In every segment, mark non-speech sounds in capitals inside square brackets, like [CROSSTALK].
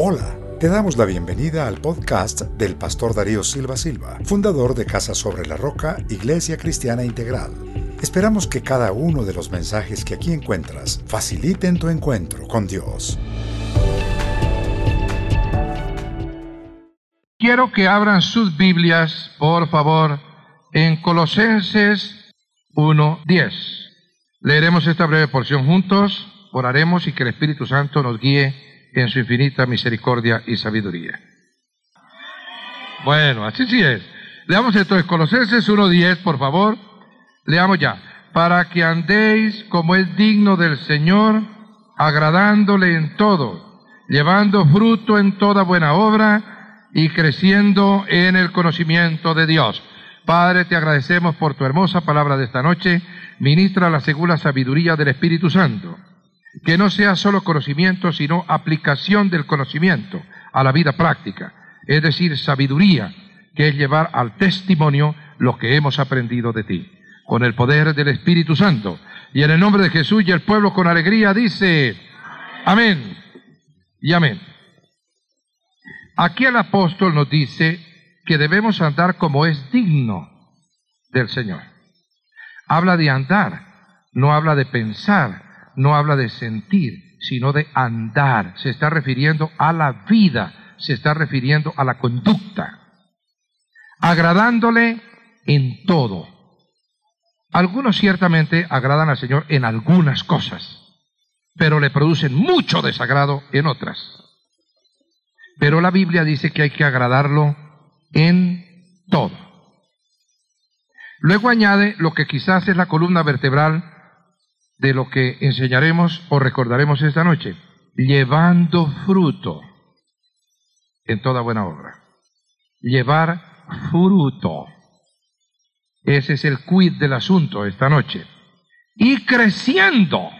Hola, te damos la bienvenida al podcast del pastor Darío Silva Silva, fundador de Casa sobre la Roca, Iglesia Cristiana Integral. Esperamos que cada uno de los mensajes que aquí encuentras faciliten tu encuentro con Dios. Quiero que abran sus Biblias, por favor, en Colosenses 1.10. Leeremos esta breve porción juntos, oraremos y que el Espíritu Santo nos guíe en su infinita misericordia y sabiduría. Bueno, así sí es. Leamos entonces Colosenses 1.10, por favor. Leamos ya. Para que andéis como es digno del Señor, agradándole en todo, llevando fruto en toda buena obra y creciendo en el conocimiento de Dios. Padre, te agradecemos por tu hermosa palabra de esta noche. Ministra la segura sabiduría del Espíritu Santo que no sea solo conocimiento, sino aplicación del conocimiento a la vida práctica, es decir, sabiduría, que es llevar al testimonio lo que hemos aprendido de ti, con el poder del Espíritu Santo. Y en el nombre de Jesús y el pueblo con alegría dice, amén y amén. Aquí el apóstol nos dice que debemos andar como es digno del Señor. Habla de andar, no habla de pensar, no habla de sentir, sino de andar. Se está refiriendo a la vida, se está refiriendo a la conducta. Agradándole en todo. Algunos ciertamente agradan al Señor en algunas cosas, pero le producen mucho desagrado en otras. Pero la Biblia dice que hay que agradarlo en todo. Luego añade lo que quizás es la columna vertebral de lo que enseñaremos o recordaremos esta noche, llevando fruto en toda buena obra. Llevar fruto. Ese es el quid del asunto esta noche. Y creciendo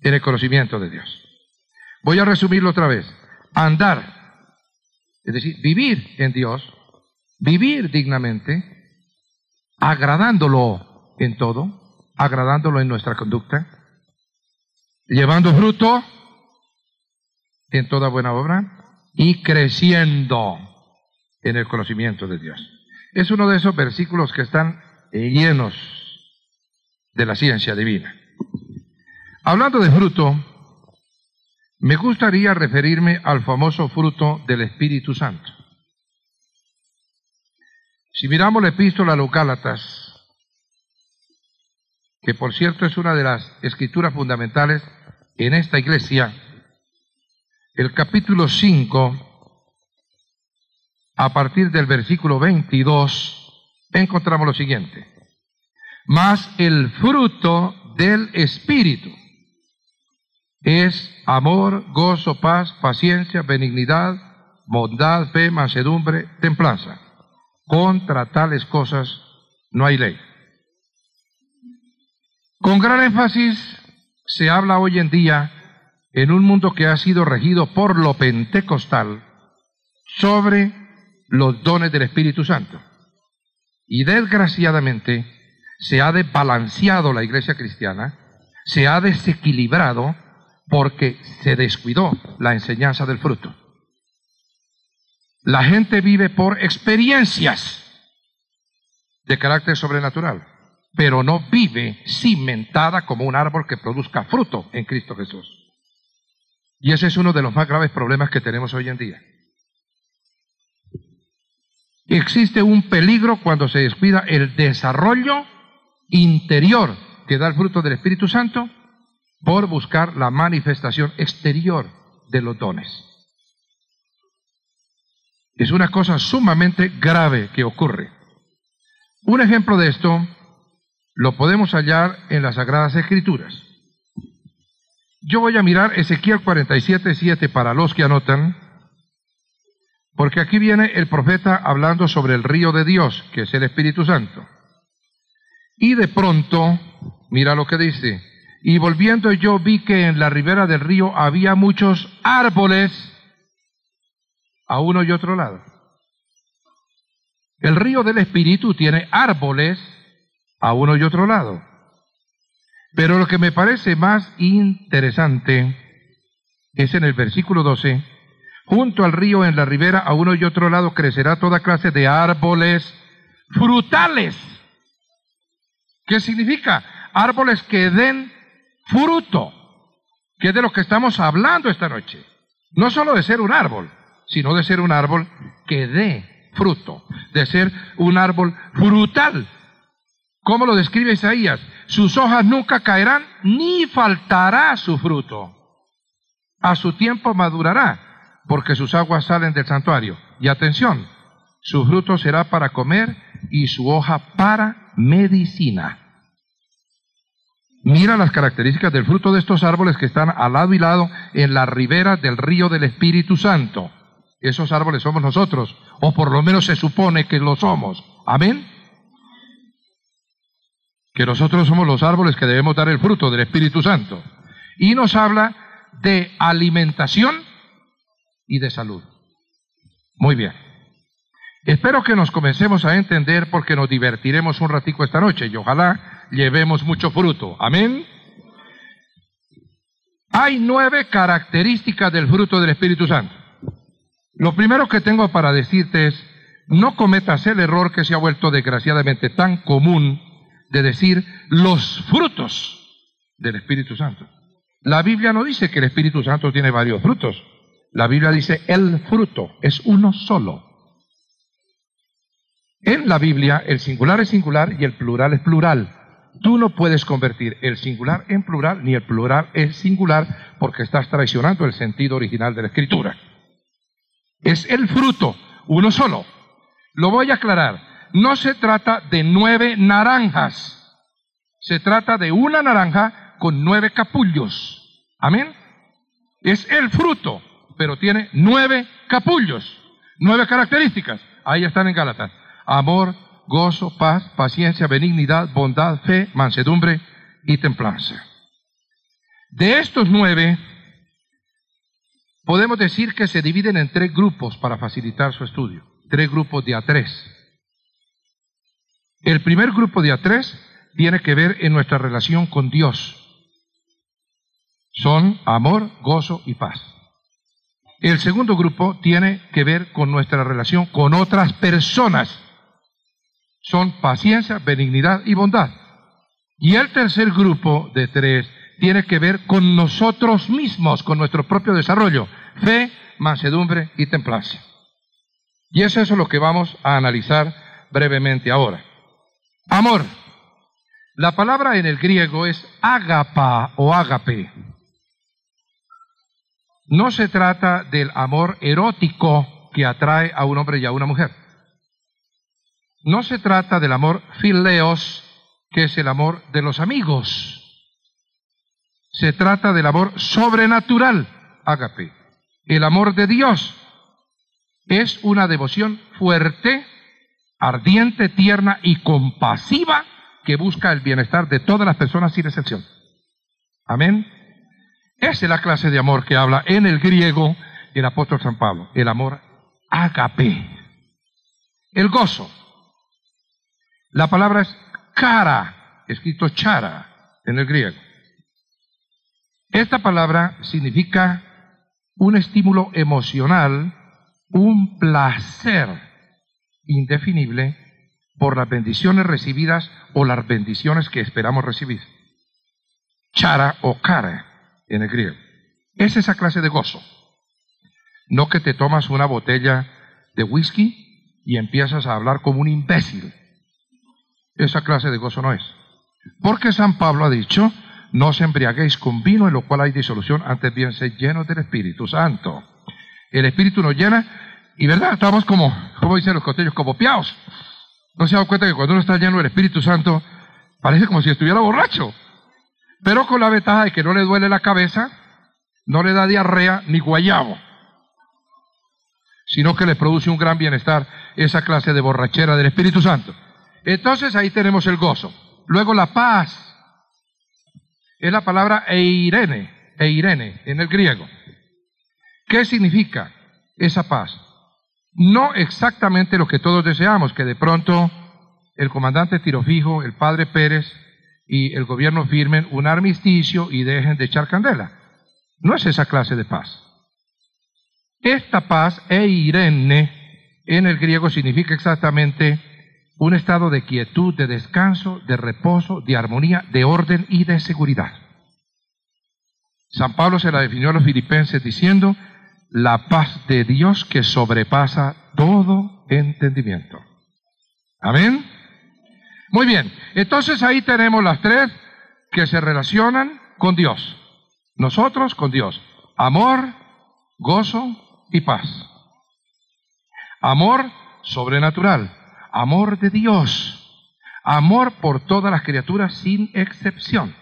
en el conocimiento de Dios. Voy a resumirlo otra vez. Andar, es decir, vivir en Dios, vivir dignamente, agradándolo en todo, agradándolo en nuestra conducta, llevando fruto en toda buena obra y creciendo en el conocimiento de Dios. Es uno de esos versículos que están llenos de la ciencia divina. Hablando de fruto, me gustaría referirme al famoso fruto del Espíritu Santo. Si miramos la epístola a los Gálatas, que por cierto es una de las escrituras fundamentales en esta iglesia, el capítulo 5, a partir del versículo 22, encontramos lo siguiente. Mas el fruto del Espíritu es amor, gozo, paz, paciencia, benignidad, bondad, fe, mansedumbre, templanza. Contra tales cosas no hay ley. Con gran énfasis se habla hoy en día, en un mundo que ha sido regido por lo pentecostal, sobre los dones del Espíritu Santo. Y desgraciadamente se ha desbalanceado la iglesia cristiana, se ha desequilibrado porque se descuidó la enseñanza del fruto. La gente vive por experiencias de carácter sobrenatural pero no vive cimentada como un árbol que produzca fruto en Cristo Jesús. Y ese es uno de los más graves problemas que tenemos hoy en día. Existe un peligro cuando se descuida el desarrollo interior que da el fruto del Espíritu Santo por buscar la manifestación exterior de los dones. Es una cosa sumamente grave que ocurre. Un ejemplo de esto lo podemos hallar en las Sagradas Escrituras. Yo voy a mirar Ezequiel 47, 7 para los que anotan, porque aquí viene el profeta hablando sobre el río de Dios, que es el Espíritu Santo. Y de pronto, mira lo que dice, y volviendo yo vi que en la ribera del río había muchos árboles a uno y otro lado. El río del Espíritu tiene árboles a uno y otro lado. Pero lo que me parece más interesante es en el versículo 12, Junto al río en la ribera, a uno y otro lado, crecerá toda clase de árboles frutales. ¿Qué significa? Árboles que den fruto, que es de lo que estamos hablando esta noche. No solo de ser un árbol, sino de ser un árbol que dé fruto, de ser un árbol frutal. ¿Cómo lo describe Isaías? Sus hojas nunca caerán, ni faltará su fruto. A su tiempo madurará, porque sus aguas salen del santuario. Y atención, su fruto será para comer y su hoja para medicina. Mira las características del fruto de estos árboles que están al lado y lado en la ribera del río del Espíritu Santo. Esos árboles somos nosotros, o por lo menos se supone que lo somos. Amén. Que nosotros somos los árboles que debemos dar el fruto del Espíritu Santo. Y nos habla de alimentación y de salud. Muy bien. Espero que nos comencemos a entender porque nos divertiremos un ratico esta noche y ojalá llevemos mucho fruto. Amén. Hay nueve características del fruto del Espíritu Santo. Lo primero que tengo para decirte es, no cometas el error que se ha vuelto desgraciadamente tan común de decir los frutos del Espíritu Santo. La Biblia no dice que el Espíritu Santo tiene varios frutos. La Biblia dice el fruto es uno solo. En la Biblia el singular es singular y el plural es plural. Tú no puedes convertir el singular en plural ni el plural en singular porque estás traicionando el sentido original de la escritura. Es el fruto, uno solo. Lo voy a aclarar. No se trata de nueve naranjas. Se trata de una naranja con nueve capullos. Amén. Es el fruto, pero tiene nueve capullos, nueve características. Ahí están en Gálatas. Amor, gozo, paz, paciencia, benignidad, bondad, fe, mansedumbre y templanza. De estos nueve, podemos decir que se dividen en tres grupos para facilitar su estudio. Tres grupos de a tres. El primer grupo de a tres tiene que ver en nuestra relación con Dios. Son amor, gozo y paz. El segundo grupo tiene que ver con nuestra relación con otras personas son paciencia, benignidad y bondad. Y el tercer grupo de tres tiene que ver con nosotros mismos, con nuestro propio desarrollo, fe, mansedumbre y templanza. Y es eso lo que vamos a analizar brevemente ahora. Amor. La palabra en el griego es agapa o agape. No se trata del amor erótico que atrae a un hombre y a una mujer. No se trata del amor fileos, que es el amor de los amigos. Se trata del amor sobrenatural, ágape. El amor de Dios es una devoción fuerte, ardiente, tierna y compasiva que busca el bienestar de todas las personas sin excepción. Amén. Esa es la clase de amor que habla en el griego el apóstol San Pablo, el amor ágape. El gozo, la palabra es cara, escrito chara en el griego. Esta palabra significa un estímulo emocional, un placer indefinible por las bendiciones recibidas o las bendiciones que esperamos recibir. Chara o cara en el griego. Es esa clase de gozo. No que te tomas una botella de whisky y empiezas a hablar como un imbécil esa clase de gozo no es. Porque San Pablo ha dicho, no os embriaguéis con vino en lo cual hay disolución, antes bien sed llenos del Espíritu Santo. El Espíritu nos llena y verdad, estamos como, como dicen los costellos, como piaos. No se ha dado cuenta que cuando uno está lleno del Espíritu Santo, parece como si estuviera borracho. Pero con la ventaja de que no le duele la cabeza, no le da diarrea ni guayabo, sino que le produce un gran bienestar esa clase de borrachera del Espíritu Santo. Entonces ahí tenemos el gozo. Luego la paz. Es la palabra eirene, eirene en el griego. ¿Qué significa esa paz? No exactamente lo que todos deseamos, que de pronto el comandante Tirofijo, el padre Pérez y el gobierno firmen un armisticio y dejen de echar candela. No es esa clase de paz. Esta paz, eirene, en el griego significa exactamente un estado de quietud, de descanso, de reposo, de armonía, de orden y de seguridad. San Pablo se la definió a los filipenses diciendo, la paz de Dios que sobrepasa todo entendimiento. Amén. Muy bien, entonces ahí tenemos las tres que se relacionan con Dios. Nosotros con Dios. Amor, gozo y paz. Amor sobrenatural. Amor de Dios. Amor por todas las criaturas sin excepción.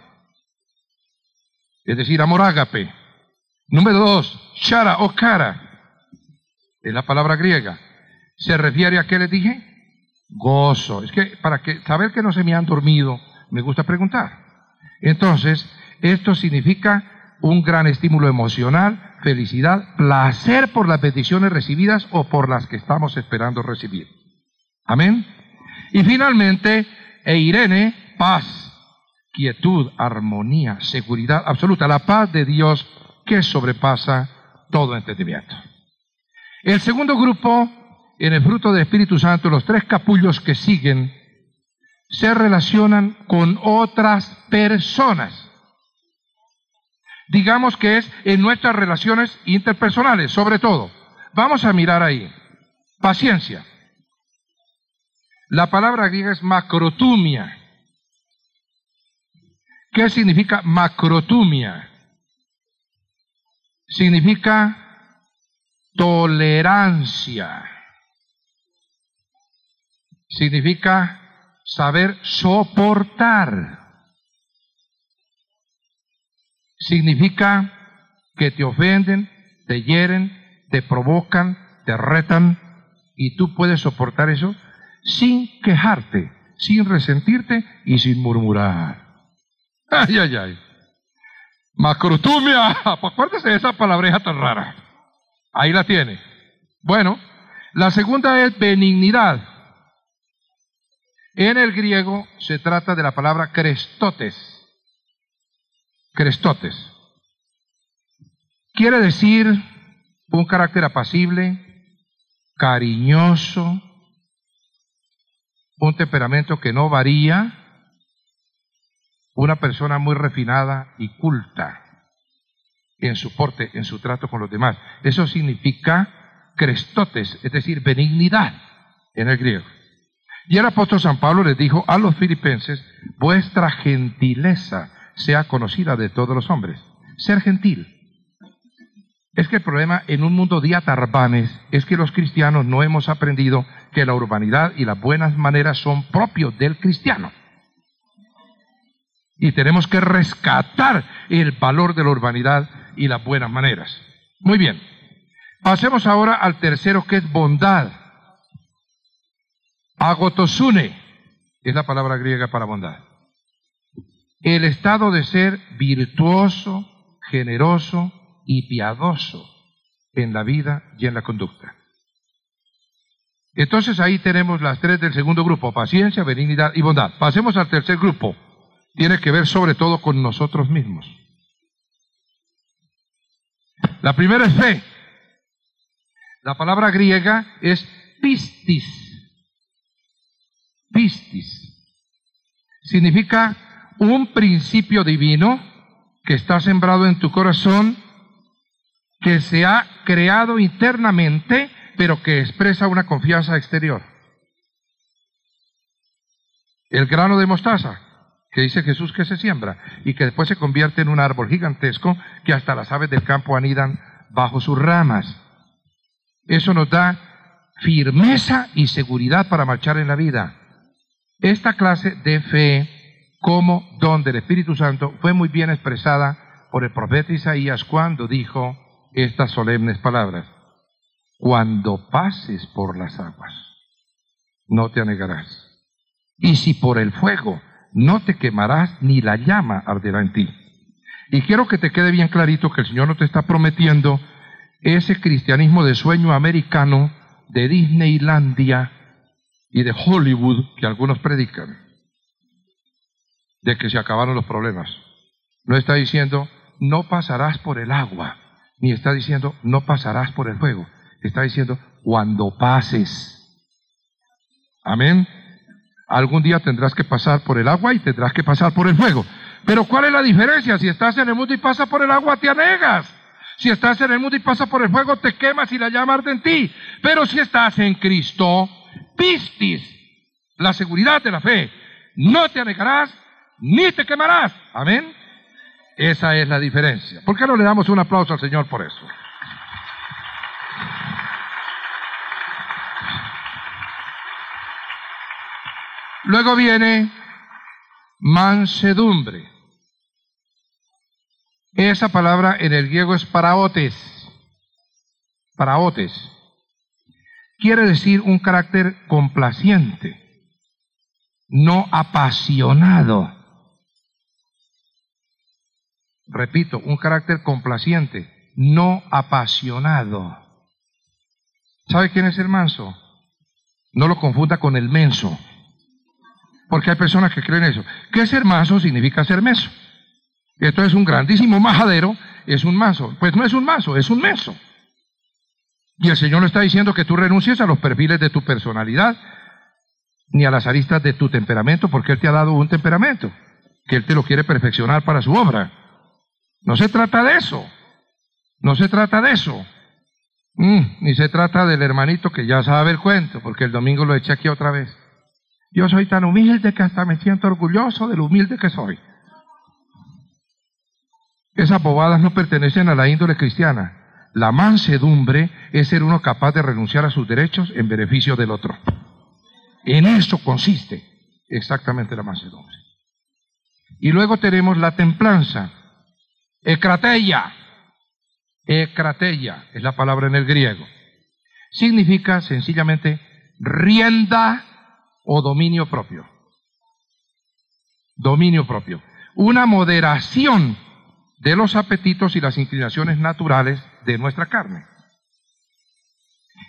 Es decir, amor ágape. Número dos, chara o cara. Es la palabra griega. ¿Se refiere a qué les dije? Gozo. Es que para que, saber que no se me han dormido, me gusta preguntar. Entonces, esto significa un gran estímulo emocional, felicidad, placer por las bendiciones recibidas o por las que estamos esperando recibir. Amén. Y finalmente, e Irene, paz, quietud, armonía, seguridad absoluta, la paz de Dios que sobrepasa todo entendimiento. El segundo grupo, en el fruto del Espíritu Santo, los tres capullos que siguen, se relacionan con otras personas. Digamos que es en nuestras relaciones interpersonales, sobre todo. Vamos a mirar ahí. Paciencia. La palabra griega es macrotumia. ¿Qué significa macrotumia? Significa tolerancia. Significa saber soportar. Significa que te ofenden, te hieren, te provocan, te retan y tú puedes soportar eso sin quejarte, sin resentirte y sin murmurar. [LAUGHS] Ay, ay, ay. Macrotumia, [LAUGHS] acuérdese de esa palabreja tan rara. Ahí la tiene. Bueno, la segunda es benignidad. En el griego se trata de la palabra crestotes. Crestotes. Quiere decir un carácter apacible, cariñoso, un temperamento que no varía, una persona muy refinada y culta en su porte, en su trato con los demás. Eso significa crestotes, es decir, benignidad en el griego. Y el apóstol San Pablo les dijo a los filipenses, vuestra gentileza sea conocida de todos los hombres. Ser gentil. Es que el problema en un mundo de atarbanes es que los cristianos no hemos aprendido que la urbanidad y las buenas maneras son propios del cristiano. Y tenemos que rescatar el valor de la urbanidad y las buenas maneras. Muy bien. Pasemos ahora al tercero que es bondad. Agotosune es la palabra griega para bondad. El estado de ser virtuoso, generoso y piadoso en la vida y en la conducta. Entonces ahí tenemos las tres del segundo grupo, paciencia, benignidad y bondad. Pasemos al tercer grupo. Tiene que ver sobre todo con nosotros mismos. La primera es fe. La palabra griega es pistis pistis. Significa un principio divino que está sembrado en tu corazón, que se ha creado internamente, pero que expresa una confianza exterior. El grano de mostaza, que dice Jesús que se siembra y que después se convierte en un árbol gigantesco que hasta las aves del campo anidan bajo sus ramas. Eso nos da firmeza y seguridad para marchar en la vida. Esta clase de fe como don del Espíritu Santo fue muy bien expresada por el profeta Isaías cuando dijo estas solemnes palabras. Cuando pases por las aguas, no te anegarás. Y si por el fuego, no te quemarás, ni la llama arderá en ti. Y quiero que te quede bien clarito que el Señor no te está prometiendo ese cristianismo de sueño americano de Disneylandia y de Hollywood que algunos predican, de que se acabaron los problemas. No está diciendo, no pasarás por el agua, ni está diciendo no pasarás por el fuego. Está diciendo cuando pases. Amén. Algún día tendrás que pasar por el agua y tendrás que pasar por el fuego. Pero ¿cuál es la diferencia? Si estás en el mundo y pasas por el agua, te anegas. Si estás en el mundo y pasas por el fuego, te quemas y la llama arde en ti. Pero si estás en Cristo, pistis la seguridad de la fe. No te anegarás ni te quemarás. Amén. Esa es la diferencia. ¿Por qué no le damos un aplauso al Señor por eso? Luego viene mansedumbre. Esa palabra en el griego es paraotes. Paraotes. Quiere decir un carácter complaciente, no apasionado. Repito, un carácter complaciente, no apasionado. ¿Sabe quién es el manso? No lo confunda con el menso. Porque hay personas que creen eso. Que ser manso significa ser menso. Esto es un grandísimo majadero, es un manso. Pues no es un manso, es un menso. Y el Señor no está diciendo que tú renuncies a los perfiles de tu personalidad, ni a las aristas de tu temperamento, porque Él te ha dado un temperamento, que Él te lo quiere perfeccionar para su obra. No se trata de eso. No se trata de eso. Mm, ni se trata del hermanito que ya sabe el cuento, porque el domingo lo eché aquí otra vez. Yo soy tan humilde que hasta me siento orgulloso de lo humilde que soy. Esas bobadas no pertenecen a la índole cristiana. La mansedumbre es ser uno capaz de renunciar a sus derechos en beneficio del otro. En eso consiste exactamente la mansedumbre. Y luego tenemos la templanza. Ecrateia. Ecrateia es la palabra en el griego. Significa sencillamente rienda o dominio propio. Dominio propio. Una moderación de los apetitos y las inclinaciones naturales de nuestra carne.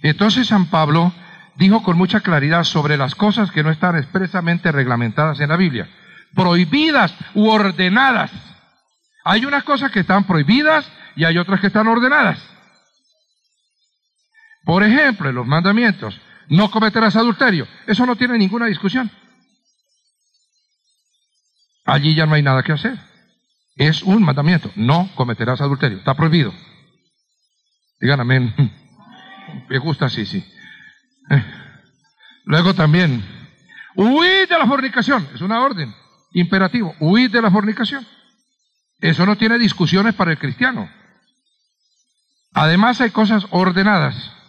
Entonces San Pablo dijo con mucha claridad sobre las cosas que no están expresamente reglamentadas en la Biblia, prohibidas u ordenadas. Hay unas cosas que están prohibidas y hay otras que están ordenadas. Por ejemplo, en los mandamientos, no cometerás adulterio. Eso no tiene ninguna discusión. Allí ya no hay nada que hacer. Es un mandamiento. No cometerás adulterio. Está prohibido. Digan amén. [LAUGHS] Me gusta así, sí. Luego también, huid de la fornicación. Es una orden. Imperativo. Huid de la fornicación. Eso no tiene discusiones para el cristiano. Además hay cosas ordenadas.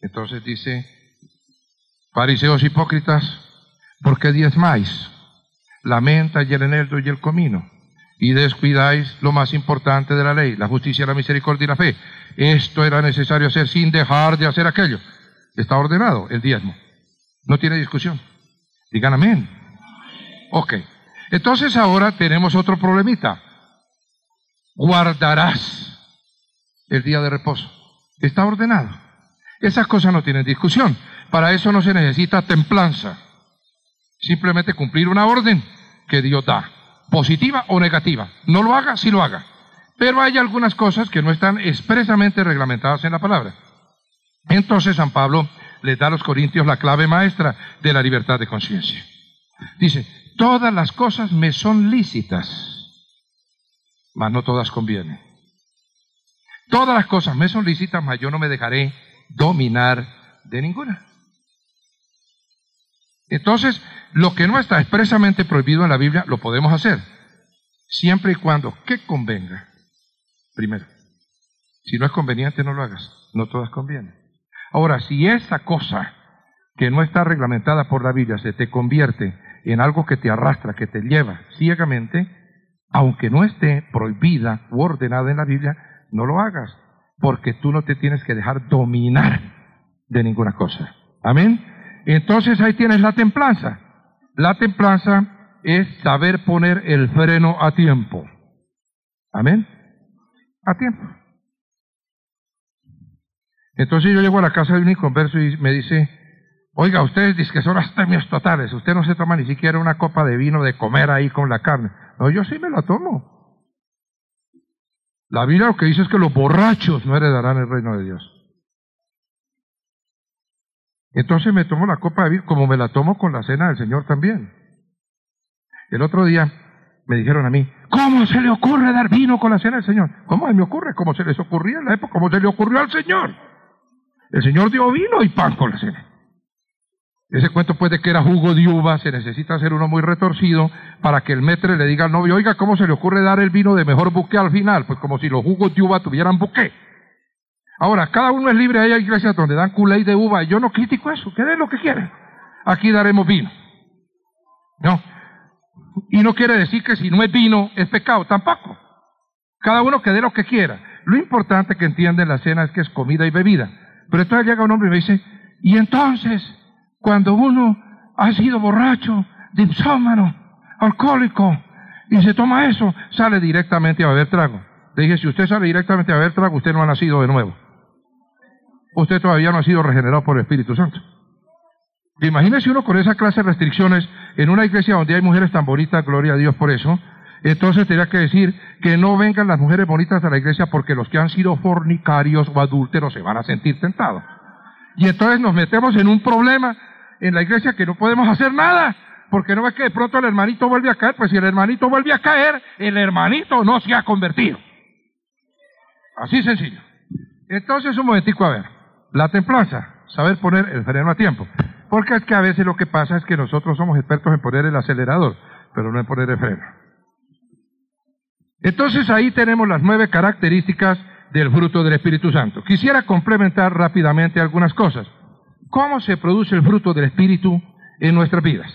Entonces dice, fariseos hipócritas, ¿por qué diezmáis? La menta y el eneldo y el comino. Y descuidáis lo más importante de la ley, la justicia, la misericordia y la fe. Esto era necesario hacer sin dejar de hacer aquello. Está ordenado el diezmo. No tiene discusión. Digan amén. Ok. Entonces ahora tenemos otro problemita. Guardarás el día de reposo. Está ordenado. Esas cosas no tienen discusión. Para eso no se necesita templanza. Simplemente cumplir una orden que Dios da, positiva o negativa. No lo haga, sí lo haga. Pero hay algunas cosas que no están expresamente reglamentadas en la palabra. Entonces San Pablo le da a los corintios la clave maestra de la libertad de conciencia. Dice, todas las cosas me son lícitas, mas no todas convienen. Todas las cosas me son lícitas, mas yo no me dejaré dominar de ninguna. Entonces, lo que no está expresamente prohibido en la Biblia, lo podemos hacer, siempre y cuando que convenga. Primero, si no es conveniente, no lo hagas. No todas convienen. Ahora, si esa cosa que no está reglamentada por la Biblia se te convierte en algo que te arrastra, que te lleva ciegamente, aunque no esté prohibida u ordenada en la Biblia, no lo hagas porque tú no te tienes que dejar dominar de ninguna cosa. Amén. Entonces ahí tienes la templanza. La templanza es saber poner el freno a tiempo. Amén. A tiempo. Entonces yo llego a la casa de un inconverso y me dice, oiga, ustedes dicen que son las temias totales, usted no se toma ni siquiera una copa de vino de comer ahí con la carne. No, yo sí me la tomo. La Biblia lo que dice es que los borrachos no heredarán el reino de Dios. Entonces me tomo la copa de vino como me la tomo con la cena del Señor también. El otro día me dijeron a mí, ¿cómo se le ocurre dar vino con la cena del Señor? ¿Cómo me ocurre? ¿Cómo se les ocurría en la época? ¿Cómo se le ocurrió al Señor? El Señor dio vino y pan con la cena. Ese cuento puede que era jugo de uva, se necesita hacer uno muy retorcido para que el metre le diga al novio, oiga, ¿cómo se le ocurre dar el vino de mejor buque al final? Pues como si los jugos de uva tuvieran buque. Ahora, cada uno es libre, hay iglesias donde dan culé de uva, yo no critico eso, que den lo que quieren. Aquí daremos vino. No. Y no quiere decir que si no es vino es pecado, tampoco. Cada uno que dé lo que quiera. Lo importante que entienden la cena es que es comida y bebida. Pero entonces llega un hombre y me dice, y entonces, cuando uno ha sido borracho, dipsómano, alcohólico, y se toma eso, sale directamente a beber trago. Le dije, si usted sale directamente a beber trago, usted no ha nacido de nuevo. Usted todavía no ha sido regenerado por el Espíritu Santo. Imagínese uno con esa clase de restricciones en una iglesia donde hay mujeres tan bonitas, gloria a Dios por eso. Entonces tendría que decir que no vengan las mujeres bonitas a la iglesia porque los que han sido fornicarios o adúlteros se van a sentir tentados. Y entonces nos metemos en un problema en la iglesia que no podemos hacer nada. Porque no es que de pronto el hermanito vuelve a caer, pues si el hermanito vuelve a caer, el hermanito no se ha convertido. Así sencillo. Entonces, un momentico, a ver. La templanza, saber poner el freno a tiempo. Porque es que a veces lo que pasa es que nosotros somos expertos en poner el acelerador, pero no en poner el freno. Entonces ahí tenemos las nueve características del fruto del Espíritu Santo. Quisiera complementar rápidamente algunas cosas. ¿Cómo se produce el fruto del Espíritu en nuestras vidas?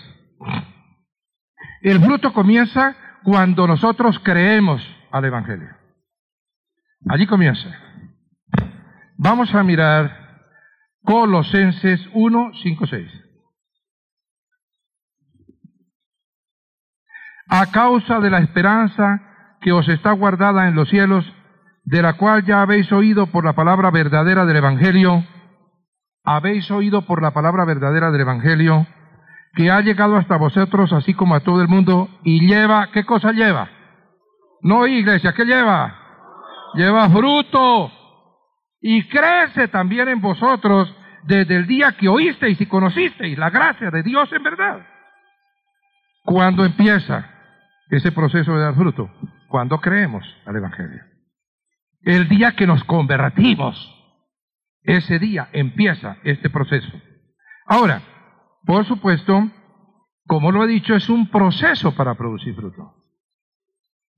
El fruto comienza cuando nosotros creemos al Evangelio. Allí comienza. Vamos a mirar Colosenses 1, 5, 6. A causa de la esperanza que os está guardada en los cielos, de la cual ya habéis oído por la palabra verdadera del Evangelio, habéis oído por la palabra verdadera del Evangelio, que ha llegado hasta vosotros, así como a todo el mundo, y lleva, ¿qué cosa lleva? No, iglesia, ¿qué lleva? Lleva fruto y crece también en vosotros desde el día que oísteis y conocisteis la gracia de Dios en verdad. ¿Cuándo empieza ese proceso de dar fruto? Cuando creemos al Evangelio. El día que nos convertimos, ese día empieza este proceso. Ahora, por supuesto, como lo he dicho, es un proceso para producir fruto.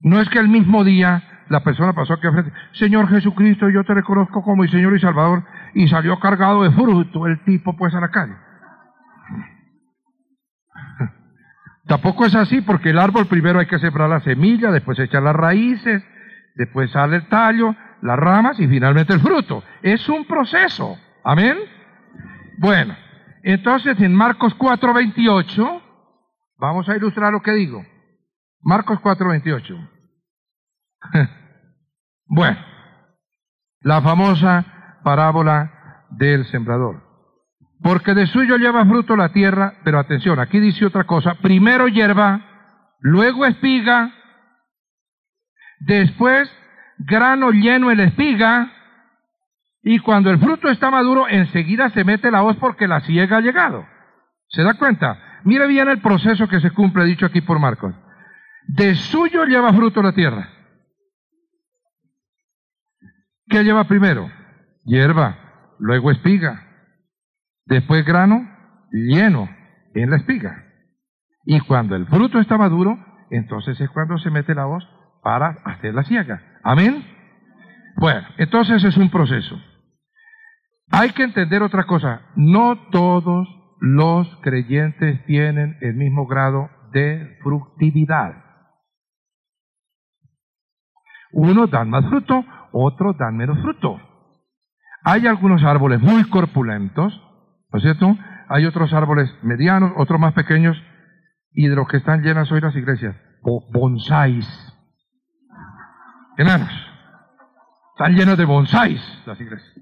No es que el mismo día la persona pasó aquí frente, Señor Jesucristo, yo te reconozco como mi Señor y Salvador, y salió cargado de fruto el tipo pues a la calle. [LAUGHS] Tampoco es así, porque el árbol primero hay que sembrar la semilla, después echar las raíces, después sale el tallo, las ramas y finalmente el fruto. Es un proceso. Amén. Bueno, entonces en Marcos 4:28, vamos a ilustrar lo que digo. Marcos 4:28. [LAUGHS] Bueno, la famosa parábola del sembrador. Porque de suyo lleva fruto la tierra, pero atención, aquí dice otra cosa, primero hierba, luego espiga, después grano lleno en la espiga, y cuando el fruto está maduro, enseguida se mete la hoz porque la ciega ha llegado. ¿Se da cuenta? Mire bien el proceso que se cumple, dicho aquí por Marcos. De suyo lleva fruto la tierra. ¿Qué lleva primero? Hierba, luego espiga, después grano lleno en la espiga. Y cuando el fruto está maduro, entonces es cuando se mete la hoz para hacer la siega. Amén. Bueno, entonces es un proceso. Hay que entender otra cosa. No todos los creyentes tienen el mismo grado de fructividad. Unos dan más fruto, otros dan menos fruto. Hay algunos árboles muy corpulentos, ¿no es cierto? Hay otros árboles medianos, otros más pequeños, y de los que están llenas hoy las iglesias, bonsáis. Hermanos, están llenos de bonsáis las iglesias.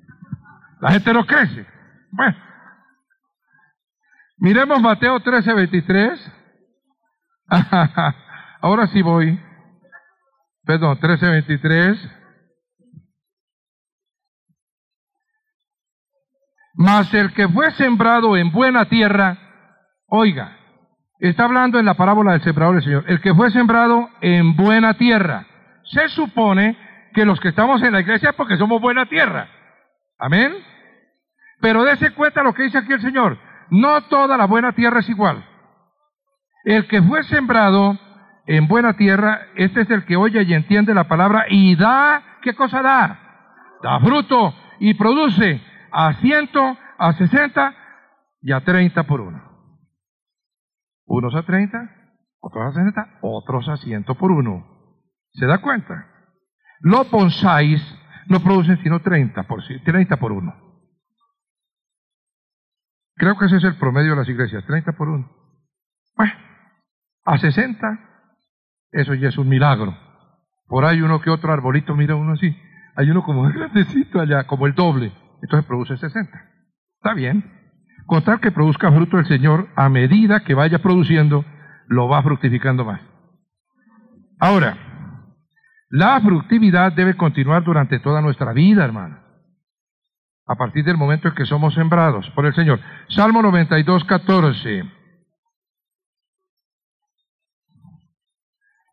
La gente no crece. Bueno, miremos Mateo 13, 23. [LAUGHS] Ahora sí voy. Perdón, 13, 23. Mas el que fue sembrado en buena tierra, oiga, está hablando en la parábola del sembrador del Señor, el que fue sembrado en buena tierra. Se supone que los que estamos en la iglesia es porque somos buena tierra. Amén. Pero dése cuenta lo que dice aquí el Señor. No toda la buena tierra es igual. El que fue sembrado en buena tierra, este es el que oye y entiende la palabra y da, ¿qué cosa da? Da fruto y produce a ciento, a sesenta y a treinta por uno. Unos a treinta, otros a sesenta, otros a ciento por uno. ¿Se da cuenta? Los bonsáis no producen sino 30 por, 30 por uno. Creo que ese es el promedio de las iglesias, 30 por uno. Bueno, a 60, eso ya es un milagro. Por ahí uno que otro arbolito, mira uno así. Hay uno como [LAUGHS] grandecito allá, como el doble. Entonces produce 60. Está bien. Con tal que produzca fruto el Señor, a medida que vaya produciendo, lo va fructificando más. Ahora, la fructividad debe continuar durante toda nuestra vida, hermano. A partir del momento en que somos sembrados por el Señor. Salmo 92, 14.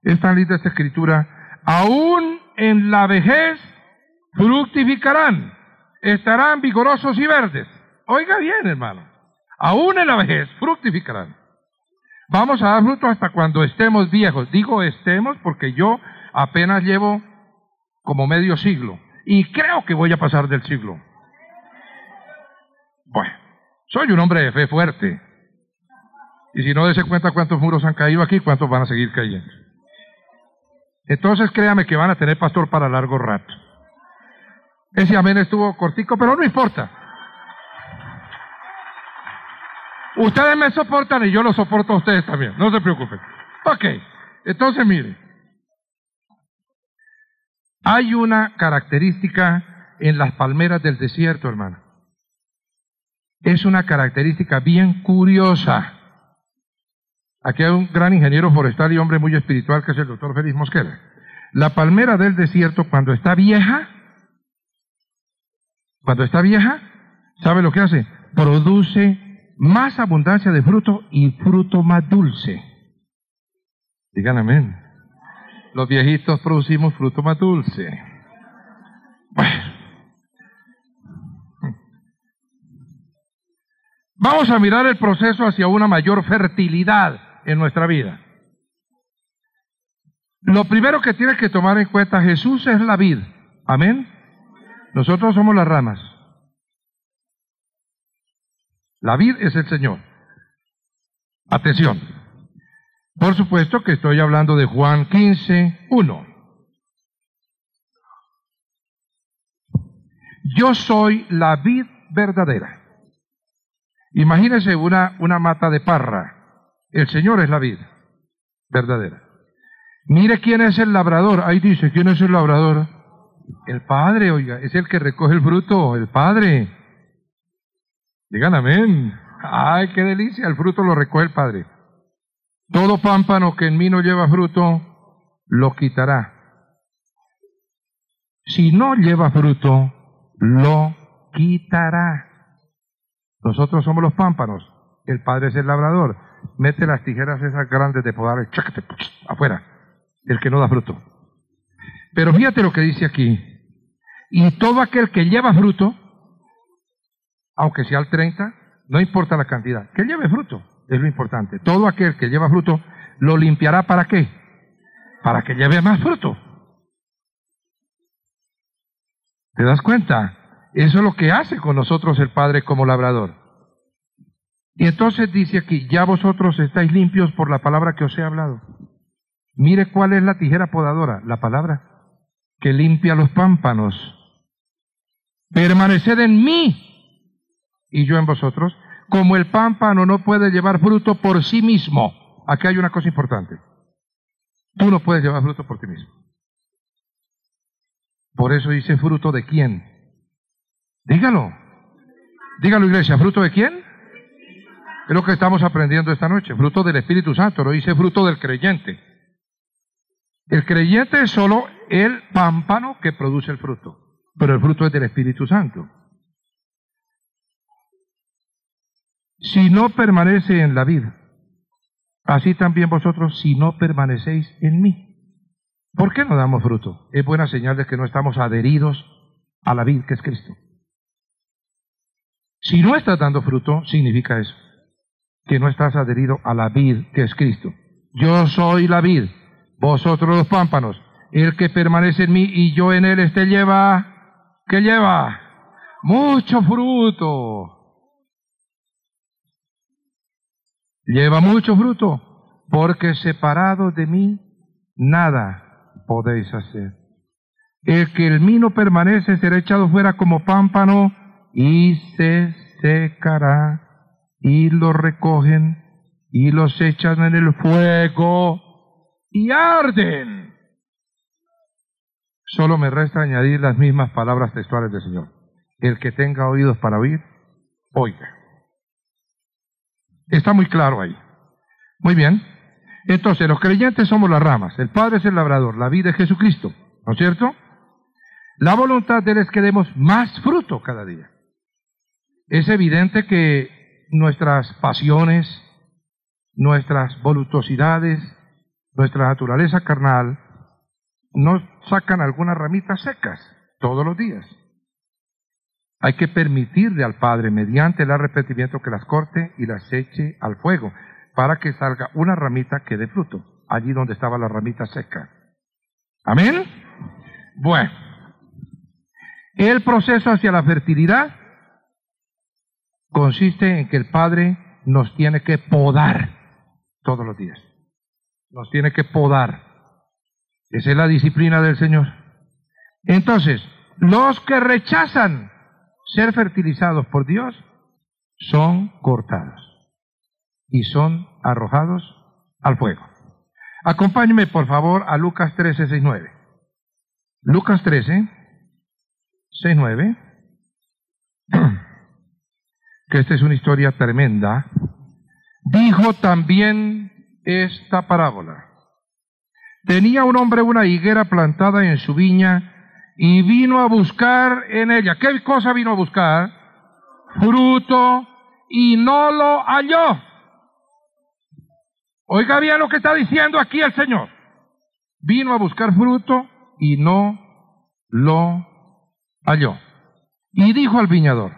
Es tan linda esta escritura. Aún en la vejez fructificarán. Estarán vigorosos y verdes. Oiga bien, hermano. Aún en la vejez fructificarán. Vamos a dar fruto hasta cuando estemos viejos. Digo estemos porque yo apenas llevo como medio siglo y creo que voy a pasar del siglo. Bueno, soy un hombre de fe fuerte. Y si no dese cuenta cuántos muros han caído aquí, cuántos van a seguir cayendo. Entonces créame que van a tener pastor para largo rato. Ese amén estuvo cortico, pero no importa. Ustedes me soportan y yo lo soporto a ustedes también, no se preocupen. Ok, entonces mire, hay una característica en las palmeras del desierto, hermano. Es una característica bien curiosa. Aquí hay un gran ingeniero forestal y hombre muy espiritual que es el doctor Félix Mosquera. La palmera del desierto cuando está vieja, cuando está vieja, ¿sabe lo que hace? Produce más abundancia de fruto y fruto más dulce. Digan amén. Los viejitos producimos fruto más dulce. Vamos a mirar el proceso hacia una mayor fertilidad en nuestra vida. Lo primero que tienes que tomar en cuenta, Jesús es la vid. Amén. Nosotros somos las ramas. La vid es el Señor. Atención. Por supuesto que estoy hablando de Juan 15, 1. Yo soy la vid verdadera. Imagínese una, una mata de parra. El Señor es la vid verdadera. Mire quién es el labrador. Ahí dice, ¿quién es el labrador? El Padre, oiga, es el que recoge el fruto, el Padre. Digan amén. Ay, qué delicia, el fruto lo recoge el Padre. Todo pámpano que en mí no lleva fruto, lo quitará. Si no lleva fruto, lo quitará. Nosotros somos los pámpanos, el Padre es el labrador. Mete las tijeras esas grandes de podar, afuera, el que no da fruto. Pero fíjate lo que dice aquí. Y todo aquel que lleva fruto, aunque sea el 30, no importa la cantidad, que lleve fruto es lo importante. Todo aquel que lleva fruto lo limpiará para qué? Para que lleve más fruto. ¿Te das cuenta? Eso es lo que hace con nosotros el Padre como labrador. Y entonces dice aquí, ya vosotros estáis limpios por la palabra que os he hablado. Mire cuál es la tijera podadora, la palabra que limpia los pámpanos. Permaneced en mí y yo en vosotros, como el pámpano no puede llevar fruto por sí mismo. Aquí hay una cosa importante. Tú no puedes llevar fruto por ti mismo. Por eso dice fruto de quién. Dígalo. Dígalo iglesia, fruto de quién. Es lo que estamos aprendiendo esta noche. Fruto del Espíritu Santo. Lo dice fruto del creyente. El creyente es solo el pámpano que produce el fruto. Pero el fruto es del Espíritu Santo. Si no permanece en la vida, así también vosotros si no permanecéis en mí. ¿Por qué no damos fruto? Es buena señal de que no estamos adheridos a la vid que es Cristo. Si no estás dando fruto, significa eso, que no estás adherido a la vid que es Cristo. Yo soy la vid, vosotros los pámpanos. El que permanece en mí y yo en él, este lleva, ¿qué lleva? Mucho fruto. Lleva mucho fruto, porque separado de mí, nada podéis hacer. El que el mí no permanece será echado fuera como pámpano y se secará y lo recogen y los echan en el fuego y arden. Solo me resta añadir las mismas palabras textuales del Señor. El que tenga oídos para oír, oiga. Está muy claro ahí. Muy bien. Entonces, los creyentes somos las ramas, el Padre es el labrador, la vida es Jesucristo, ¿no es cierto? La voluntad de Él es que demos más fruto cada día. Es evidente que nuestras pasiones, nuestras voluptuosidades, nuestra naturaleza carnal, nos sacan algunas ramitas secas todos los días. Hay que permitirle al Padre, mediante el arrepentimiento, que las corte y las eche al fuego, para que salga una ramita que dé fruto, allí donde estaba la ramita seca. Amén. Bueno, el proceso hacia la fertilidad consiste en que el Padre nos tiene que podar todos los días. Nos tiene que podar. Esa es la disciplina del Señor. Entonces, los que rechazan ser fertilizados por Dios son cortados y son arrojados al fuego. Acompáñeme por favor a Lucas 13, 6, 9. Lucas 13, 6, 9. Que esta es una historia tremenda. Dijo también esta parábola. Tenía un hombre una higuera plantada en su viña y vino a buscar en ella. ¿Qué cosa vino a buscar? Fruto y no lo halló. Oiga bien lo que está diciendo aquí el Señor. Vino a buscar fruto y no lo halló. Y dijo al viñador,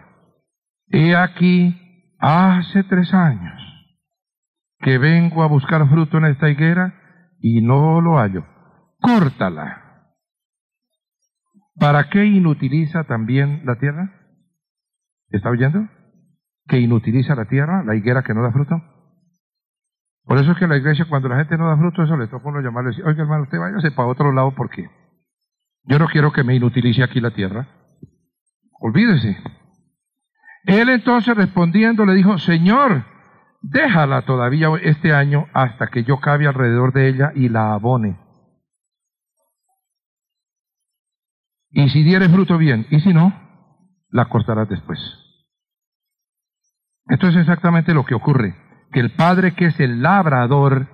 he aquí, hace tres años que vengo a buscar fruto en esta higuera y no lo hallo. Córtala ¿Para qué inutiliza también la tierra? ¿Está oyendo? Que inutiliza la tierra, la higuera que no da fruto. Por eso es que la iglesia, cuando la gente no da fruto, eso le toca uno llamarle y decir, oiga hermano, usted váyase para otro lado porque yo no quiero que me inutilice aquí la tierra. Olvídese. Él entonces respondiendo le dijo, Señor, déjala todavía este año hasta que yo cabe alrededor de ella y la abone. Y si diere fruto bien, y si no, la cortarás después. Esto es exactamente lo que ocurre, que el Padre que es el labrador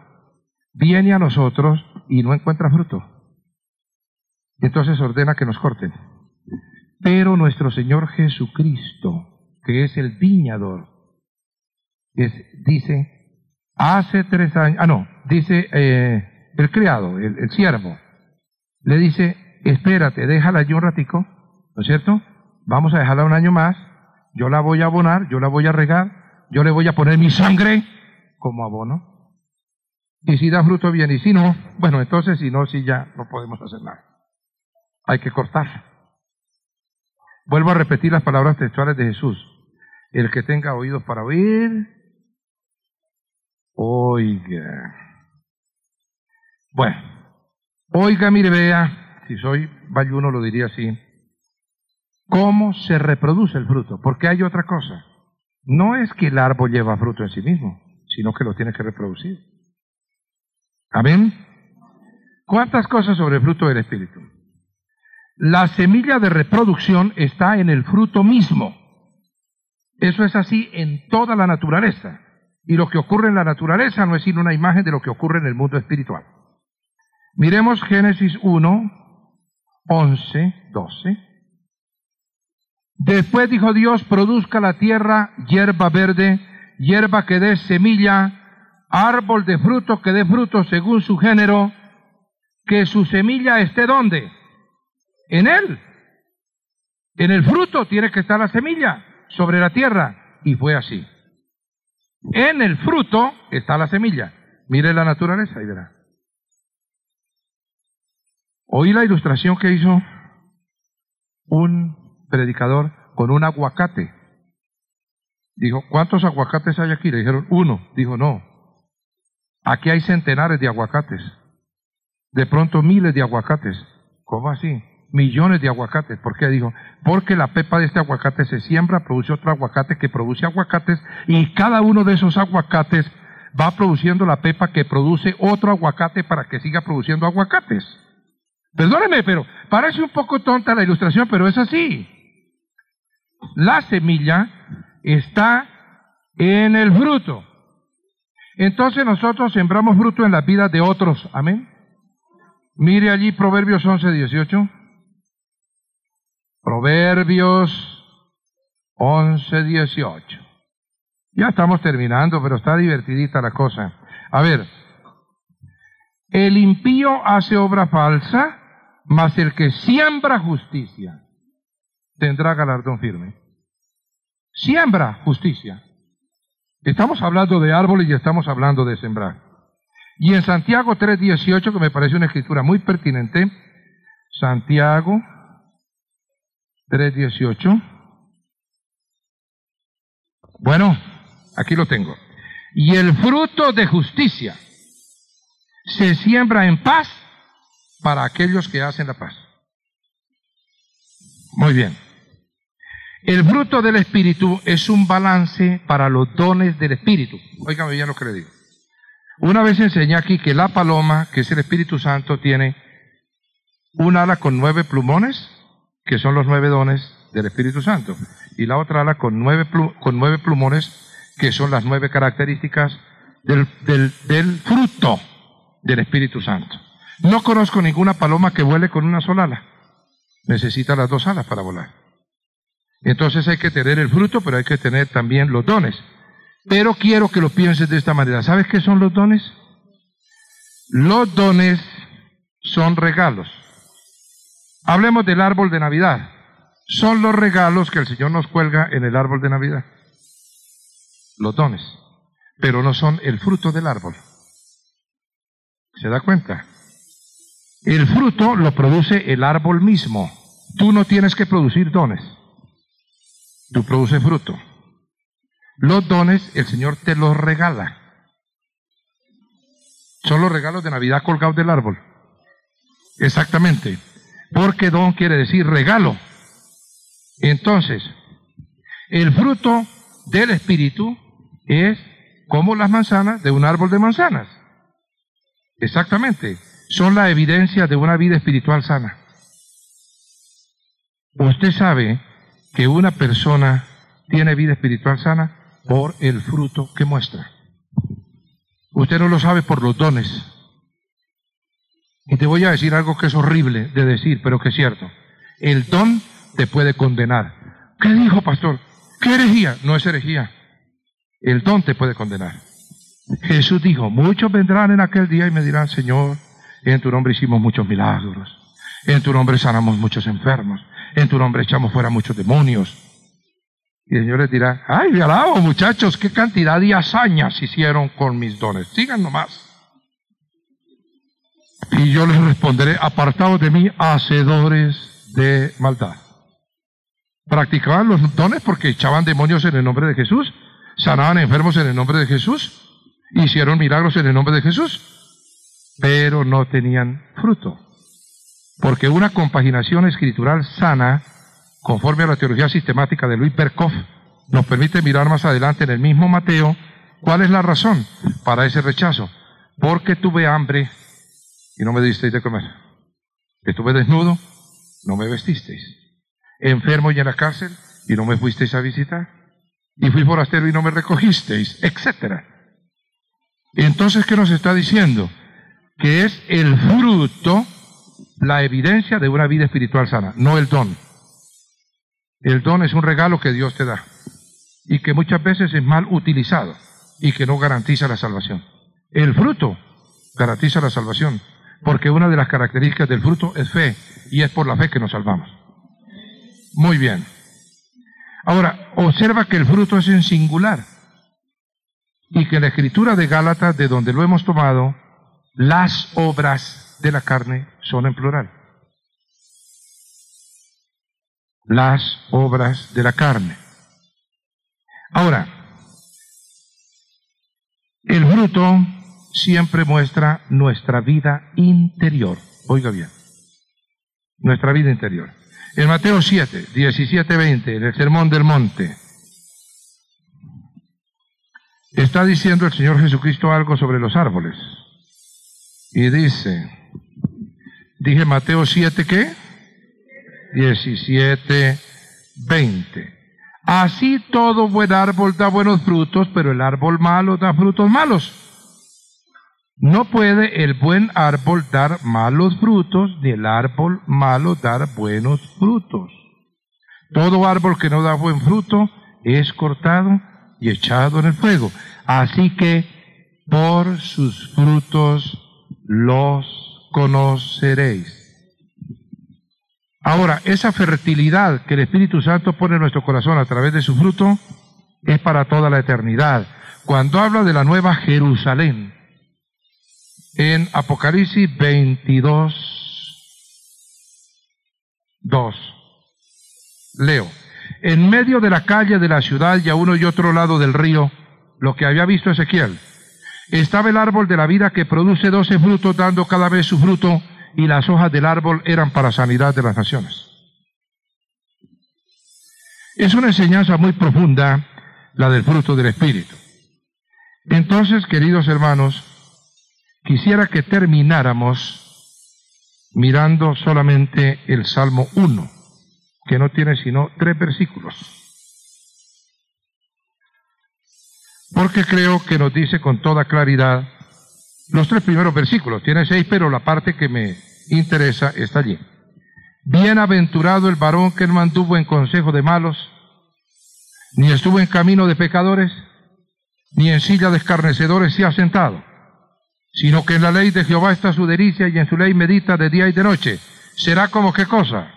viene a nosotros y no encuentra fruto. Entonces ordena que nos corten. Pero nuestro Señor Jesucristo, que es el viñador, dice, hace tres años, ah no, dice eh, el criado, el, el siervo, le dice, espérate, déjala allí un ratico, ¿no es cierto? Vamos a dejarla un año más, yo la voy a abonar, yo la voy a regar, yo le voy a poner mi sangre como abono. Y si da fruto bien, y si no, bueno, entonces si no, si ya no podemos hacer nada. Hay que cortar. Vuelvo a repetir las palabras textuales de Jesús. El que tenga oídos para oír, oiga. Bueno, oiga, mire, vea, si soy bayuno lo diría así, cómo se reproduce el fruto, porque hay otra cosa. No es que el árbol lleva fruto en sí mismo, sino que lo tiene que reproducir. Amén. ¿Cuántas cosas sobre el fruto del Espíritu? La semilla de reproducción está en el fruto mismo. Eso es así en toda la naturaleza. Y lo que ocurre en la naturaleza no es sino una imagen de lo que ocurre en el mundo espiritual. Miremos Génesis 1, 11, 12. Después dijo Dios, produzca la tierra hierba verde, hierba que dé semilla, árbol de fruto que dé fruto según su género, que su semilla esté donde? En él. En el fruto tiene que estar la semilla, sobre la tierra. Y fue así. En el fruto está la semilla. Mire la naturaleza y verá. Oí la ilustración que hizo un predicador con un aguacate. Dijo, ¿cuántos aguacates hay aquí? Le dijeron, uno. Dijo, no. Aquí hay centenares de aguacates. De pronto miles de aguacates. ¿Cómo así? Millones de aguacates. ¿Por qué? Dijo, porque la pepa de este aguacate se siembra, produce otro aguacate que produce aguacates y cada uno de esos aguacates va produciendo la pepa que produce otro aguacate para que siga produciendo aguacates. Perdóneme, pero parece un poco tonta la ilustración, pero es así. La semilla está en el fruto. Entonces nosotros sembramos fruto en la vida de otros. Amén. Mire allí Proverbios 11, 18. Proverbios 11, 18. Ya estamos terminando, pero está divertidita la cosa. A ver, el impío hace obra falsa, mas el que siembra justicia tendrá galardón firme. Siembra justicia. Estamos hablando de árboles y estamos hablando de sembrar. Y en Santiago 3.18, que me parece una escritura muy pertinente, Santiago 3.18. Bueno, aquí lo tengo. Y el fruto de justicia se siembra en paz para aquellos que hacen la paz. Muy bien. El fruto del Espíritu es un balance para los dones del Espíritu. Óigame bien lo que le digo. Una vez enseñé aquí que la paloma, que es el Espíritu Santo, tiene un ala con nueve plumones, que son los nueve dones del Espíritu Santo, y la otra ala con nueve, con nueve plumones, que son las nueve características del, fruto del Espíritu Santo. No conozco ninguna paloma que vuele con una sola ala. Necesita las dos alas para volar. Entonces hay que tener el fruto, pero hay que tener también los dones. Pero quiero que lo pienses de esta manera. ¿Sabes qué son los dones? Los dones son regalos. Hablemos del árbol de Navidad. Son los regalos que el Señor nos cuelga en el árbol de Navidad. Los dones. Pero no son el fruto del árbol. ¿Se da cuenta? El fruto lo produce el árbol mismo. Tú no tienes que producir dones. Tú produces fruto. Los dones el Señor te los regala. Son los regalos de Navidad colgados del árbol. Exactamente. Porque don quiere decir regalo. Entonces, el fruto del Espíritu es como las manzanas de un árbol de manzanas. Exactamente son la evidencia de una vida espiritual sana. Usted sabe que una persona tiene vida espiritual sana por el fruto que muestra. Usted no lo sabe por los dones. Y te voy a decir algo que es horrible de decir, pero que es cierto. El don te puede condenar. ¿Qué dijo, pastor? ¿Qué herejía? No es herejía. El don te puede condenar. Jesús dijo, muchos vendrán en aquel día y me dirán, Señor, en tu nombre hicimos muchos milagros. En tu nombre sanamos muchos enfermos. En tu nombre echamos fuera muchos demonios. Y el Señor les dirá, ay, me alabo muchachos, qué cantidad de hazañas hicieron con mis dones. Sigan nomás. Y yo les responderé, apartados de mí, hacedores de maldad. Practicaban los dones porque echaban demonios en el nombre de Jesús, sanaban enfermos en el nombre de Jesús, hicieron milagros en el nombre de Jesús pero no tenían fruto. Porque una compaginación escritural sana, conforme a la teología sistemática de Luis Berkhoff, nos permite mirar más adelante en el mismo Mateo cuál es la razón para ese rechazo. Porque tuve hambre y no me disteis de comer. Estuve desnudo, no me vestisteis. Enfermo y en la cárcel y no me fuisteis a visitar. Y fui forastero y no me recogisteis, etc. Entonces, ¿qué nos está diciendo? Que es el fruto, la evidencia de una vida espiritual sana, no el don. El don es un regalo que Dios te da. y que muchas veces es mal utilizado y que no garantiza la salvación. El fruto garantiza la salvación, porque una de las características del fruto es fe, y es por la fe que nos salvamos. Muy bien. Ahora, observa que el fruto es en singular, y que la escritura de Gálatas, de donde lo hemos tomado, las obras de la carne son en plural. Las obras de la carne. Ahora, el fruto siempre muestra nuestra vida interior. Oiga bien, nuestra vida interior. En Mateo 7, 17, 20, en el Sermón del Monte, está diciendo el Señor Jesucristo algo sobre los árboles. Y dice, dije Mateo 7, ¿qué? 17, 20. Así todo buen árbol da buenos frutos, pero el árbol malo da frutos malos. No puede el buen árbol dar malos frutos, ni el árbol malo dar buenos frutos. Todo árbol que no da buen fruto es cortado y echado en el fuego. Así que por sus frutos los conoceréis. Ahora, esa fertilidad que el Espíritu Santo pone en nuestro corazón a través de su fruto es para toda la eternidad. Cuando habla de la nueva Jerusalén, en Apocalipsis 22, 2, leo, en medio de la calle de la ciudad y a uno y otro lado del río, lo que había visto Ezequiel, estaba el árbol de la vida que produce doce frutos dando cada vez su fruto y las hojas del árbol eran para sanidad de las naciones. Es una enseñanza muy profunda la del fruto del Espíritu. Entonces, queridos hermanos, quisiera que termináramos mirando solamente el Salmo 1, que no tiene sino tres versículos. Porque creo que nos dice con toda claridad los tres primeros versículos, tiene seis, pero la parte que me interesa está allí. Bienaventurado el varón que no mantuvo en consejo de malos, ni estuvo en camino de pecadores, ni en silla de escarnecedores se ha sentado, sino que en la ley de Jehová está su delicia y en su ley medita de día y de noche. Será como qué cosa?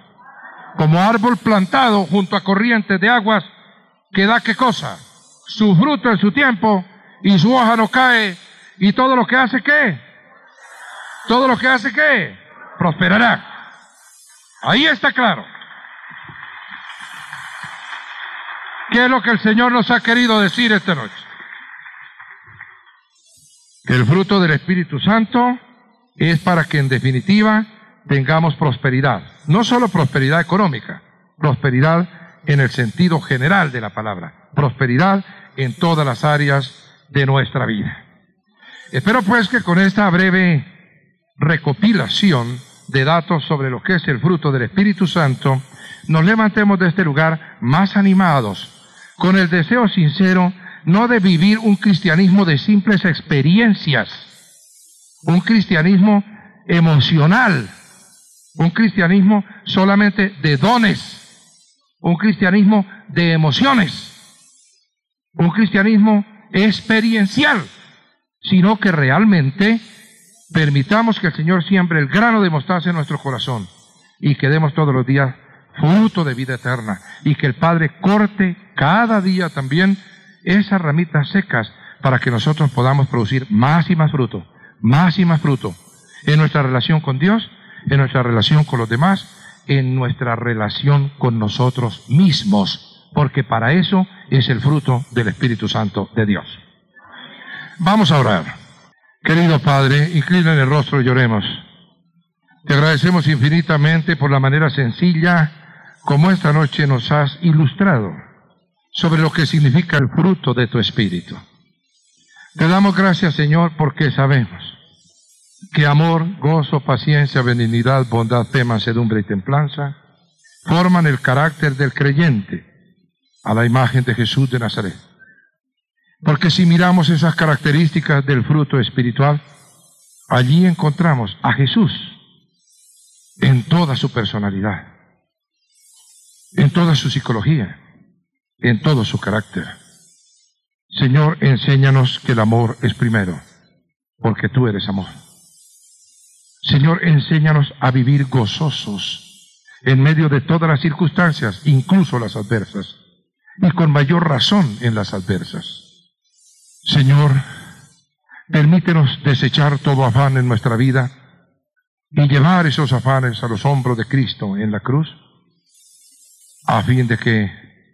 Como árbol plantado junto a corrientes de aguas que da qué cosa? Su fruto en su tiempo y su hoja no cae y todo lo que hace qué? Todo lo que hace qué? Prosperará. Ahí está claro. ¿Qué es lo que el Señor nos ha querido decir esta noche? Que el fruto del Espíritu Santo es para que en definitiva tengamos prosperidad. No solo prosperidad económica, prosperidad en el sentido general de la palabra, prosperidad en todas las áreas de nuestra vida. Espero pues que con esta breve recopilación de datos sobre lo que es el fruto del Espíritu Santo, nos levantemos de este lugar más animados, con el deseo sincero no de vivir un cristianismo de simples experiencias, un cristianismo emocional, un cristianismo solamente de dones, un cristianismo de emociones, un cristianismo experiencial sino que realmente permitamos que el Señor siembre el grano de mostaza en nuestro corazón y que demos todos los días fruto de vida eterna y que el Padre corte cada día también esas ramitas secas para que nosotros podamos producir más y más fruto, más y más fruto en nuestra relación con Dios, en nuestra relación con los demás, en nuestra relación con nosotros mismos, porque para eso es el fruto del Espíritu Santo de Dios. Vamos a orar. Querido Padre, inclina el rostro y lloremos. Te agradecemos infinitamente por la manera sencilla como esta noche nos has ilustrado sobre lo que significa el fruto de tu Espíritu. Te damos gracias, Señor, porque sabemos que amor, gozo, paciencia, benignidad, bondad, fe, mansedumbre y templanza forman el carácter del creyente a la imagen de Jesús de Nazaret. Porque si miramos esas características del fruto espiritual, allí encontramos a Jesús en toda su personalidad, en toda su psicología, en todo su carácter. Señor, enséñanos que el amor es primero, porque tú eres amor. Señor, enséñanos a vivir gozosos en medio de todas las circunstancias, incluso las adversas, y con mayor razón en las adversas. Señor, permítenos desechar todo afán en nuestra vida y llevar esos afanes a los hombros de Cristo en la cruz, a fin de que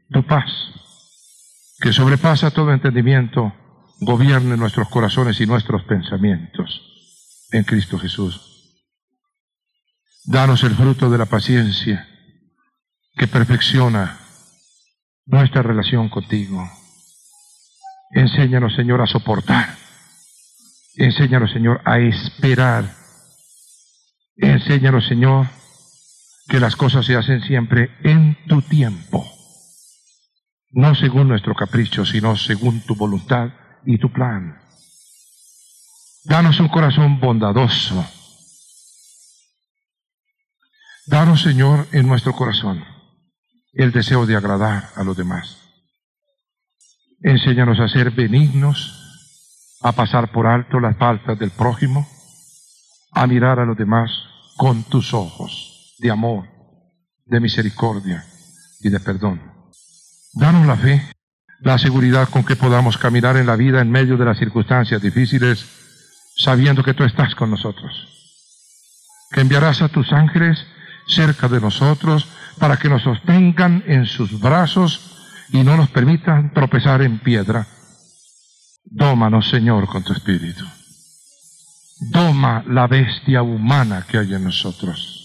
tu paz, que sobrepasa todo entendimiento, gobierne nuestros corazones y nuestros pensamientos en Cristo Jesús. Danos el fruto de la paciencia que perfecciona nuestra relación contigo. Enséñanos, Señor, a soportar. Enséñanos, Señor, a esperar. Enséñanos, Señor, que las cosas se hacen siempre en tu tiempo. No según nuestro capricho, sino según tu voluntad y tu plan. Danos un corazón bondadoso Danos, Señor, en nuestro corazón el deseo de agradar a los demás. Enséñanos a ser benignos, a pasar por alto las faltas del prójimo, a mirar a los demás con tus ojos de amor, de misericordia y de perdón. Danos la fe, la seguridad con que podamos caminar en la vida en medio de las circunstancias difíciles, sabiendo que tú estás con nosotros, que enviarás a tus ángeles cerca de nosotros para que nos sostengan en sus brazos y no nos permitan tropezar en piedra. Dómanos, Señor, con tu espíritu. Doma la bestia humana que hay en nosotros.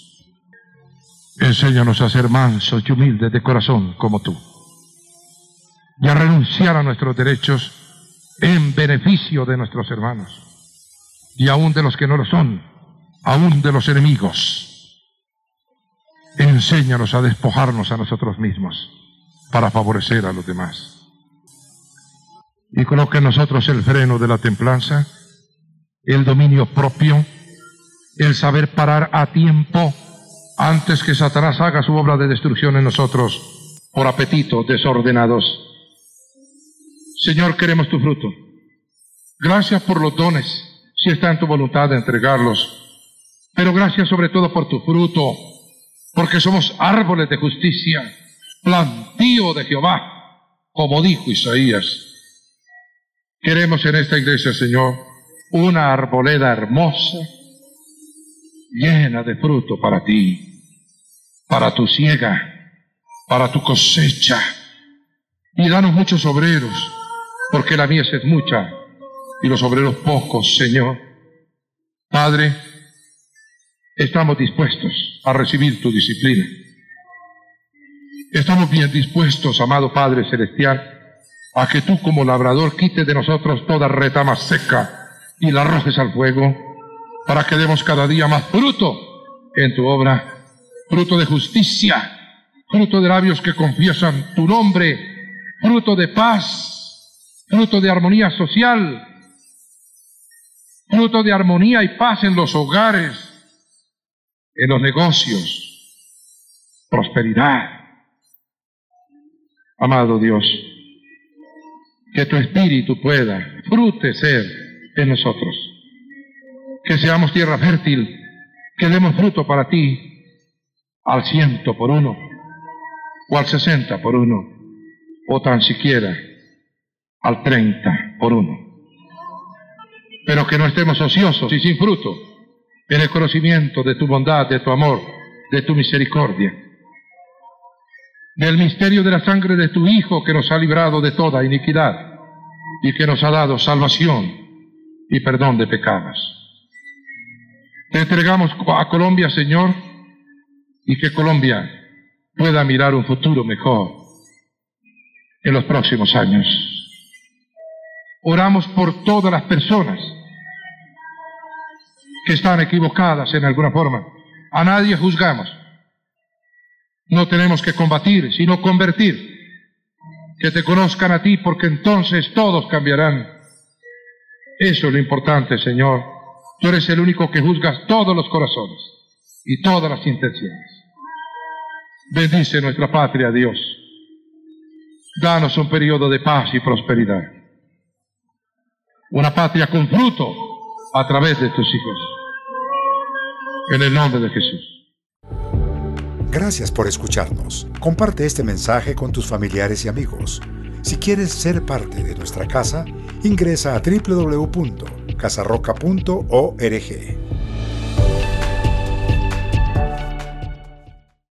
Enséñanos a ser mansos y humildes de corazón como tú. Y a renunciar a nuestros derechos en beneficio de nuestros hermanos. Y aún de los que no lo son, aún de los enemigos Enséñanos a despojarnos a nosotros mismos para favorecer a los demás. Y coloque en nosotros el freno de la templanza, el dominio propio, el saber parar a tiempo antes que Satanás haga su obra de destrucción en nosotros por apetitos desordenados. Señor, queremos tu fruto. Gracias por los dones, si está en tu voluntad de entregarlos. Pero gracias sobre todo por tu fruto porque somos árboles de justicia, plantío de Jehová, como dijo Isaías. Queremos en esta iglesia, Señor, una arboleda hermosa, llena de fruto para ti, para tu siega, para tu cosecha. Y danos muchos obreros, porque la mies es mucha y los obreros pocos, Señor. Padre, estamos dispuestos a recibir tu disciplina. Estamos bien dispuestos, amado Padre Celestial, a que tú como labrador quites de nosotros toda retama seca y la arrojes al fuego, para que demos cada día más fruto en tu obra, fruto de justicia, fruto de labios que confiesan tu nombre, fruto de paz, fruto de armonía social, fruto de armonía y paz en los hogares, en los negocios, prosperidad. Amado Dios, que tu espíritu pueda frutecer en nosotros, que seamos tierra fértil, que demos fruto para ti al ciento por uno, o al sesenta por uno, o tan siquiera al treinta por uno. Pero que no estemos ociosos y sin fruto, en el conocimiento de tu bondad, de tu amor, de tu misericordia, del misterio de la sangre de tu Hijo que nos ha librado de toda iniquidad y que nos ha dado salvación y perdón de pecados. Te entregamos a Colombia, Señor, y que Colombia pueda mirar un futuro mejor en los próximos años. Oramos por todas las personas que están equivocadas en alguna forma. A nadie juzgamos. No tenemos que combatir, sino convertir. Que te conozcan a ti, porque entonces todos cambiarán. Eso es lo importante, Señor. Tú eres el único que juzgas todos los corazones y todas las intenciones. Bendice nuestra patria, Dios. Danos un periodo de paz y prosperidad. una patria con fruto a través de tus hijos. En el nombre de Jesús. Gracias por escucharnos. Comparte este mensaje con tus familiares y amigos. Si quieres ser parte de nuestra casa, ingresa a www.casarroca.org.